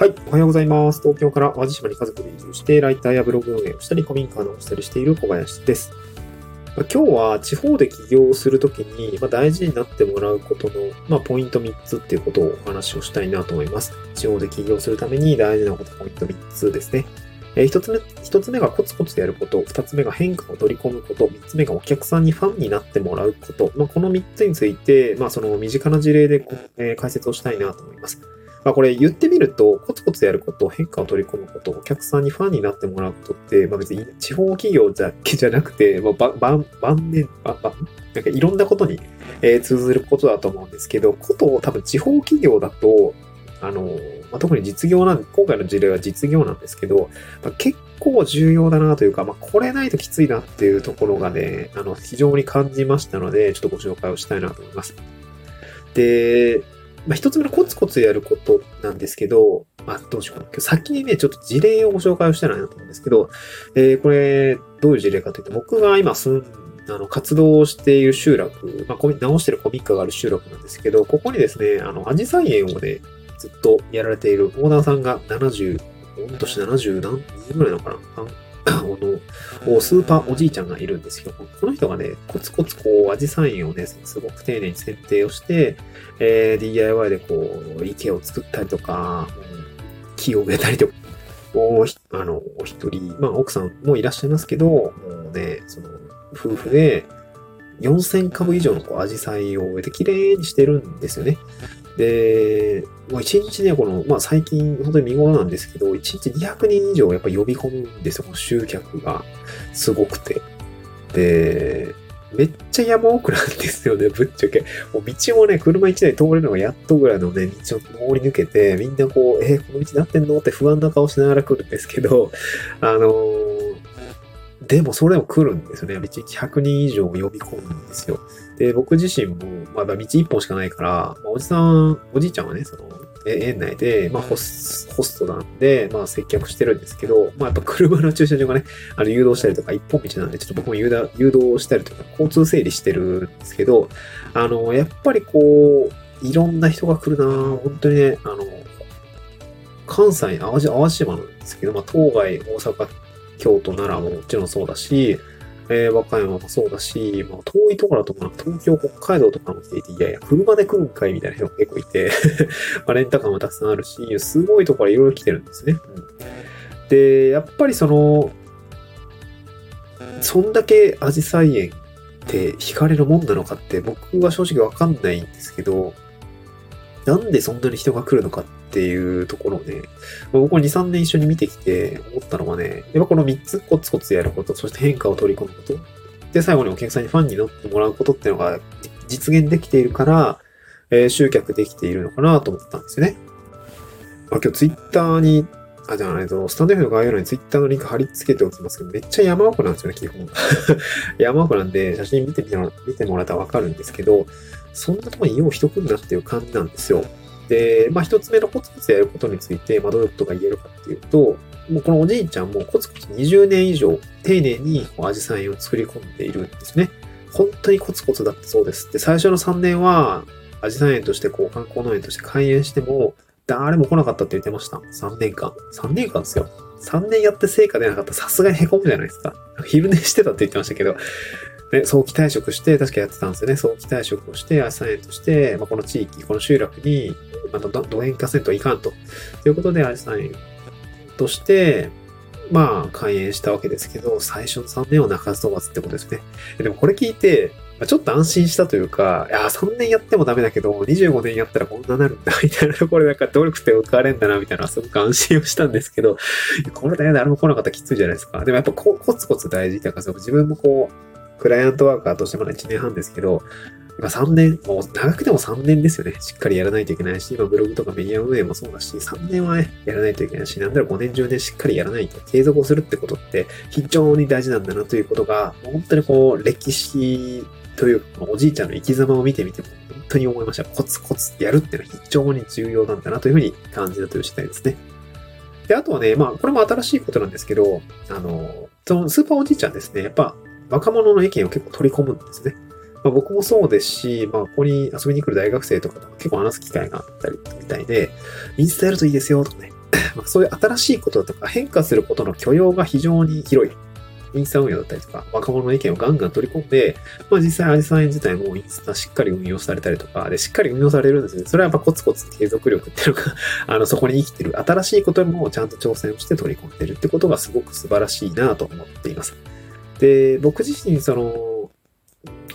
はい。おはようございます。東京から淡路島に家族で移住して、ライターやブログ運営をしたり、古民家をしたりしている小林です。まあ、今日は地方で起業するときに、まあ、大事になってもらうことの、まあ、ポイント3つっていうことをお話をしたいなと思います。地方で起業するために大事なこと、ポイント3つですね。えー、1つ目、一つ目がコツコツやること、2つ目が変化を取り込むこと、3つ目がお客さんにファンになってもらうこと、まあ、この3つについて、まあ、その身近な事例で、えー、解説をしたいなと思います。まあこれ言ってみると、コツコツやること、変化を取り込むこと、お客さんにファンになってもらうことって、まあ別に地方企業だけじゃなくて、まあ、晩年、ばばなんかいろんなことに、えー、通ずることだと思うんですけど、ことを多分地方企業だと、あの、まあ、特に実業なん、今回の事例は実業なんですけど、まあ、結構重要だなというか、まあ、これないときついなっていうところがね、あの、非常に感じましたので、ちょっとご紹介をしたいなと思います。で、まあ、一つ目のコツコツやることなんですけど、まあ、どうしようかな。先にね、ちょっと事例をご紹介をしたいなと思うんですけど、えー、これ、どういう事例かというと、僕が今住んあの、活動している集落、まあ、直してるコミックがある集落なんですけど、ここにですね、あの、アジサイ園をね、ずっとやられているオーナーさんが70、御年70何人ぐらいなのかなの、スーパーおじいちゃんがいるんですけど、この人がね、コツコツこう、アジサインをね、すごく丁寧に設定をして、えー、DIY でこう、池を作ったりとか、木を植えたりとか、おあの、お一人、まあ奥さんもいらっしゃいますけど、もうね、その、夫婦で4000株以上のこう、アジサイを植えて綺麗にしてるんですよね。で、もう一日ね、この、まあ最近本当に見頃なんですけど、一日200人以上やっぱ呼び込むんですよ、この集客がすごくて。で、めっちゃ山奥なんですよね、ぶっちゃけ。もう道もね、車1台通れるのがやっとぐらいのね、道を通り抜けて、みんなこう、えー、この道なってんの？って不安な顔しながら来るんですけど、あのーでもそれも来るんですよね。道100人以上呼び込むんですよ。で、僕自身も、まだ道1本しかないから、まあ、おじさん、おじいちゃんはね、その、園内で、まあホス、ホストなんで、まあ接客してるんですけど、まあやっぱ車の駐車場がね、あの誘導したりとか一本道なんで、ちょっと僕も誘導誘導したりとか、交通整理してるんですけど、あの、やっぱりこう、いろんな人が来るな本当にね、あの、関西、淡路島なんですけど、まあ当該、大阪京都、奈良ももちろんそうだし、えー、和歌山もそうだし、まあ、遠いところだと東京、北海道とかも来ていて、いやいや、車で来るんかいみたいな人が結構いて まあ、レンタカーもたくさんあるし、すごいところいろいろ来てるんですね。うん、で、やっぱりその、そんだけアジサイ園って惹かれるもんなのかって僕は正直わかんないんですけど、なんでそんなに人が来るのかっっていうところをね、僕は2、3年一緒に見てきて思ったのはね、やっぱこの3つコツコツやること、そして変化を取り込むこと、で、最後にお客さんにファンになってもらうことっていうのが実現できているから、えー、集客できているのかなと思ったんですよね。まあ、今日ツイッターに、あ、じゃあ、えっと、スタンド F の概要欄にツイッターのリンク貼り付けておきますけど、めっちゃ山奥なんですよね、基本。山奥なんで、写真見てみて見てもらったらわかるんですけど、そんなとこによう人来るなっていう感じなんですよ。で、まあ一つ目のコツコツやることについて、まあどういうことが言えるかっていうと、もうこのおじいちゃんもコツコツ20年以上丁寧にアジサイを作り込んでいるんですね。本当にコツコツだったそうです。で、最初の3年は、アジサイ園としてこう観光農園として開園しても、誰も来なかったって言ってました。3年間。3年間ですよ。3年やって成果出なかったらさすがに凹むじゃないですか。昼寝してたって言ってましたけど、ね、早期退職して、確かやってたんですよね。早期退職をして、アサイエンとして、まあ、この地域、この集落に、また、ド変化せんといかんと。ということで、アサイエンとして、まあ、開園したわけですけど、最初の3年は泣かず飛ばずってことですね。でもこれ聞いて、ちょっと安心したというか、いや、3年やってもダメだけど、25年やったらこんななるんだ、みたいなところなんか努力って報われんだな、みたいなすごく安心をしたんですけど、これだよ、誰も来なかったらきついじゃないですか。でもやっぱこコツコツ大事というか、自分もこう、クライアントワーカーとしてまだ1年半ですけど、今3年、もう長くても3年ですよね。しっかりやらないといけないし、今ブログとかメディア運営もそうだし、3年はね、やらないといけないし、なんだろう5年10年しっかりやらないと継続をするってことって非常に大事なんだなということが、本当にこう、歴史というか、おじいちゃんの生き様を見てみても本当に思いました。コツコツやるっていうのは非常に重要なんだなというふうに感じたという次第ですね。で、あとはね、まあ、これも新しいことなんですけど、あの、そのスーパーおじいちゃんですね。やっぱ、若者の意見を結構取り込むんですね。まあ、僕もそうですし、まあ、ここに遊びに来る大学生とかと結構話す機会があったりみたいで、インスタやるといいですよとかね、まあそういう新しいこととか変化することの許容が非常に広い。インスタ運用だったりとか、若者の意見をガンガン取り込んで、まあ実際アジサイ自体もインスタしっかり運用されたりとか、で、しっかり運用されるんですね。それはやっぱコツコツ継続力っていうのが あの、そこに生きてる。新しいことにもちゃんと挑戦をして取り込んでるってことがすごく素晴らしいなと思っています。で、僕自身、その、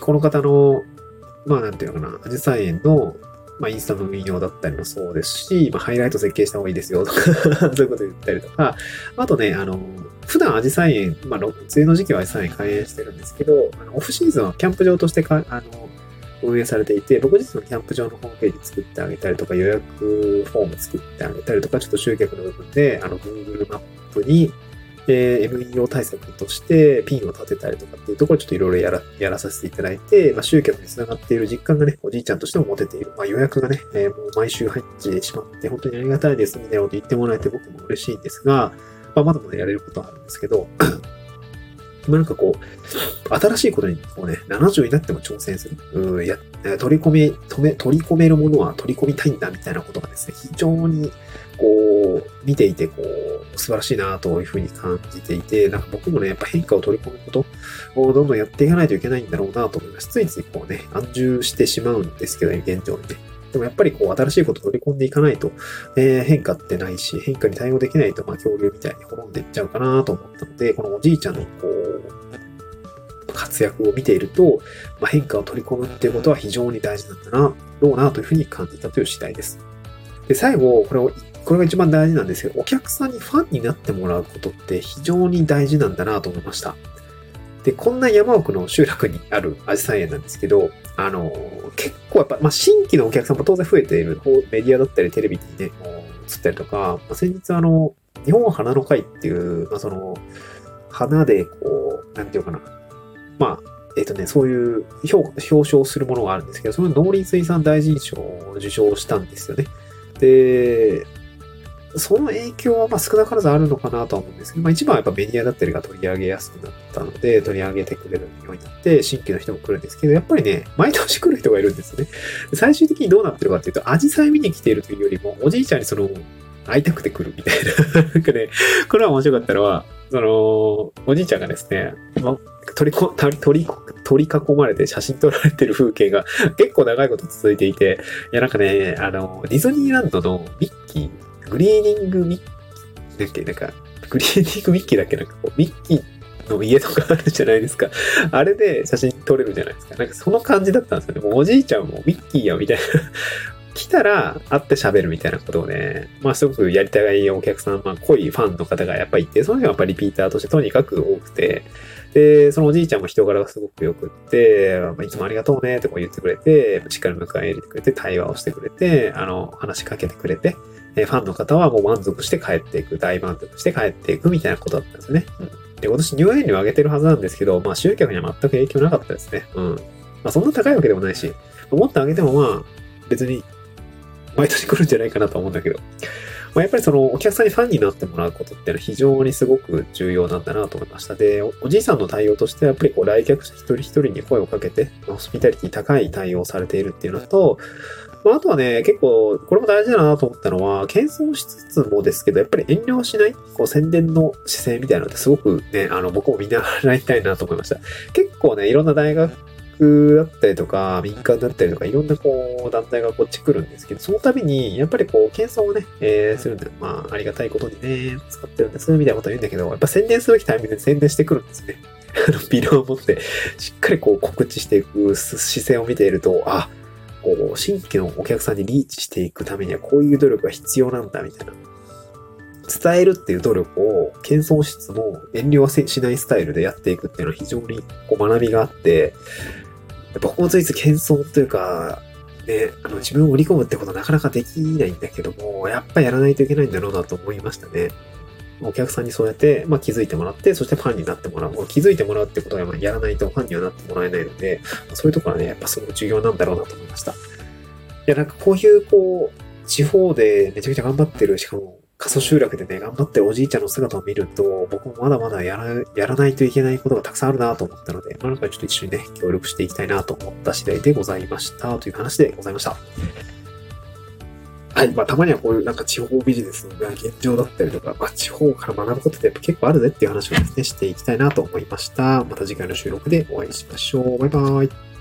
この方の、まあなんていうのかな、アジサイ園のまあ、インスタの運用だったりもそうですし、まあ、ハイライト設計した方がいいですよとか そういうこと言ったりとか、あとね、あの、普段アジサイ園、まあ、梅雨の時期はアジサイ園開園してるんですけど、あのオフシーズンはキャンプ場としてか、あの、運営されていて、僕自身のキャンプ場のホームページ作ってあげたりとか、予約フォーム作ってあげたりとか、ちょっと集客の部分で、あの、Google マップに、え MEO 対策としてピンを立てたりとかっていうところちょっといろいろやら、やらさせていただいて、まあ、集客につながっている実感がね、おじいちゃんとしても持てている。まあ、予約がね、えー、もう毎週入ってしまって、本当にありがたいですみたいなこと言ってもらえて僕も嬉しいんですが、まあ、まだまだやれることはあるんですけど、まなんかこう、新しいことにこうね、70になっても挑戦する。うん、や、取り込み、止め、取り込めるものは取り込みたいんだみたいなことがですね、非常にこう、見ていて、こう、素晴らしいなというふうに感じていて、なんか僕もね、やっぱ変化を取り込むことをどんどんやっていかないといけないんだろうなと思います。ついついこうね、安住してしまうんですけど、現状にね。でもやっぱりこう、新しいことを取り込んでいかないと、えー、変化ってないし、変化に対応できないと、まあ、恐竜みたいに滅んでいっちゃうかなと思ったので、このおじいちゃんのこ、活躍を見ていると、まあ、変化を取り込むっていうことは非常に大事なんだな、ろうなというふうに感じたという次第です。で、最後、これをこれが一番大事なんですけど、お客さんにファンになってもらうことって非常に大事なんだなと思いました。で、こんな山奥の集落にあるアジサイ園なんですけど、あの、結構やっぱ、まあ、新規のお客さんも当然増えている、メディアだったりテレビにね、映ったりとか、まあ、先日あの、日本花の会っていう、まあ、その、花でこう、なんていうかな、まあ、えっ、とね、そういう表彰するものがあるんですけど、その農林水産大臣賞を受賞したんですよね。で、その影響はまあ少なからずあるのかなとは思うんですけど、まあ一番はやっぱメディアだったりが取り上げやすくなったので、取り上げてくれるようになって、新規の人も来るんですけど、やっぱりね、毎年来る人がいるんですよね。最終的にどうなってるかっていうと、アジサイ見に来ているというよりも、おじいちゃんにその、会いたくて来るみたいな。なんかね、これは面白かったのは、その、おじいちゃんがですね、取りこ、取り、取り囲まれて写真撮られてる風景が 結構長いこと続いていて、いやなんかね、あの、ディズニーランドのミッキー、グリーティングミッキーだっけ？なんか、グリーティングミッキーだっけ？なんかこう、ミッキーの家とかあるじゃないですか。あれで写真撮れるじゃないですか。なんかその感じだったんですよね。もうおじいちゃんもミッキーやみたいな 来たら会って喋るみたいなことをね、まあすごくやりたいお客さん、まあ濃いファンの方がやっぱりいて、その人はやっぱりリピーターとしてとにかく多くて、で、そのおじいちゃんも人柄がすごく良くって、まあ、いつもありがとうねってこう言ってくれて、しっかり迎え入れてくれて、対話をしてくれて、あの、話しかけてくれて、ファンの方はもう満足して帰っていく、大満足して帰っていくみたいなことだったんですね。うん、で、今年入園料上げてるはずなんですけど、まあ集客には全く影響なかったですね。うん。まあそんな高いわけでもないし、もっと上げてもまあ別に毎年来るんじゃないかなと思うんだけど、まあ、やっぱりそのお客さんにファンになってもらうことっていうのは非常にすごく重要なんだなと思いました。で、おじいさんの対応としてはやっぱりこう来客者一人一人に声をかけて、ホスピタリティ高い対応をされているっていうのと、まあ、あとはね、結構、これも大事だなと思ったのは、謙遜しつつもですけど、やっぱり遠慮しない、こう宣伝の姿勢みたいなのってすごくね、あの、僕も見習いたいなと思いました。結構ね、いろんな大学だったりとか、民間だったりとか、いろんなこう、団体がこっち来るんですけど、その度に、やっぱりこう、謙遜をね、えー、するんで、まあ、ありがたいことにね、使ってるんです、みたいなことを言うんだけど、やっぱ宣伝するべきタイミングで宣伝してくるんですね。あの、ビルを持って、しっかりこう、告知していく姿勢を見ていると、あ、こう、新規のお客さんにリーチしていくためにはこういう努力が必要なんだ、みたいな。伝えるっていう努力を謙遜しつつも遠慮はしないスタイルでやっていくっていうのは非常にこう学びがあって、僕もついつい謙遜というか、ね、あの自分を売り込むってことはなかなかできないんだけども、やっぱやらないといけないんだろうなと思いましたね。お客さんにそうやって、まあ、気づいてもらって、そしてファンになってもらう。気づいてもらうってことは、まあ、やらないとファンにはなってもらえないので、そういうところはね、やっぱすごく重要なんだろうなと思いました。いや、なんかこういう、こう、地方でめちゃめちゃ頑張ってる、しかも過疎集落でね、頑張ってるおじいちゃんの姿を見ると、僕もまだまだやらやらないといけないことがたくさんあるなと思ったので、まあ、なんかちょっと一緒にね、協力していきたいなと思った次第でございました。という話でございました。はい。まあ、たまにはこういうなんか地方ビジネスの現状だったりとか、まあ、地方から学ぶことって結構あるぜっていう話をですね、していきたいなと思いました。また次回の収録でお会いしましょう。バイバーイ。